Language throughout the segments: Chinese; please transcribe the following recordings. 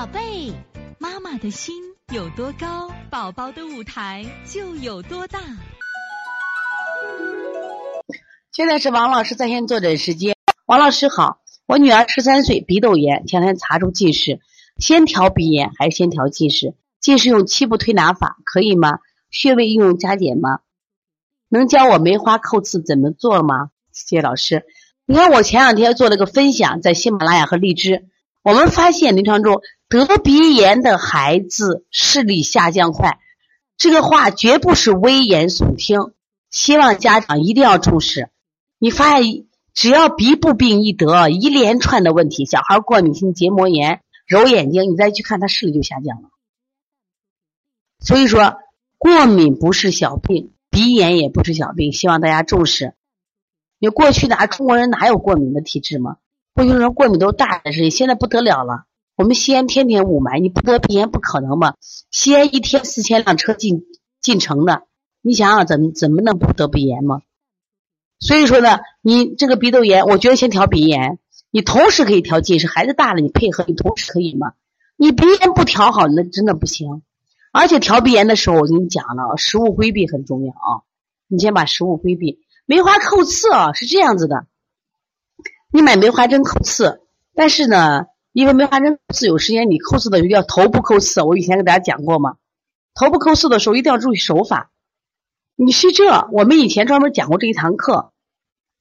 宝贝，妈妈的心有多高，宝宝的舞台就有多大。现在是王老师在线坐诊时间。王老师好，我女儿十三岁，鼻窦炎，前天查出近视，先调鼻炎还是先调近视？近视用七步推拿法可以吗？穴位应用加减吗？能教我梅花扣刺怎么做吗？谢谢老师。你看我前两天做了个分享，在喜马拉雅和荔枝，我们发现临床中得鼻炎的孩子视力下降快，这个话绝不是危言耸听，希望家长一定要重视。你发现只要鼻部病一得，一连串的问题，小孩过敏性结膜炎、揉眼睛，你再去看他视力就下降了。所以说，过敏不是小病，鼻炎也不是小病，希望大家重视。你过去哪中国人哪有过敏的体质吗？过去人过敏都是大的事情，现在不得了了。我们西安天天雾霾，你不得鼻炎不可能嘛？西安一天四千辆车进进城的，你想想怎么怎么能不得鼻炎吗？所以说呢，你这个鼻窦炎，我觉得先调鼻炎，你同时可以调近视。孩子大了，你配合，你同时可以吗？你鼻炎不调好，那真的不行。而且调鼻炎的时候，我跟你讲了，食物规避很重要啊。你先把食物规避。梅花扣刺啊，是这样子的，你买梅花针扣刺，但是呢，因为梅花针刺有时间你扣刺的时候要头部扣刺，我以前给大家讲过嘛，头部扣刺的时候一定要注意手法。你是这，我们以前专门讲过这一堂课，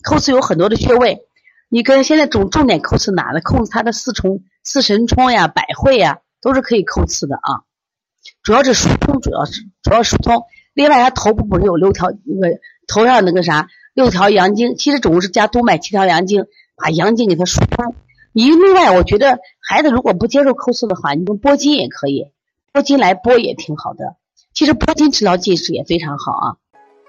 扣刺有很多的穴位，你跟现在重重点扣刺哪呢？扣它的四冲、四神冲呀、百会呀，都是可以扣刺的啊。主要是疏通，主要是主要疏通。另外，它头部不是有六条那个头上那个啥？六条阳经，其实总共是加督脉七条阳经，把阳经给它疏通。你另外，我觉得孩子如果不接受扣刺的话，你用拨筋也可以，拨筋来拨也挺好的。其实拨筋治疗近视也非常好啊。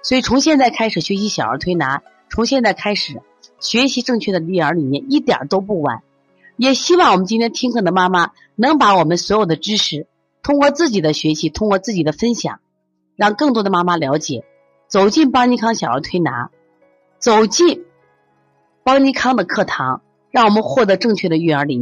所以从现在开始学习小儿推拿，从现在开始学习正确的育儿理念，一点都不晚。也希望我们今天听课的妈妈能把我们所有的知识，通过自己的学习，通过自己的分享，让更多的妈妈了解，走进邦尼康小儿推拿。走进邦尼康的课堂，让我们获得正确的育儿理念。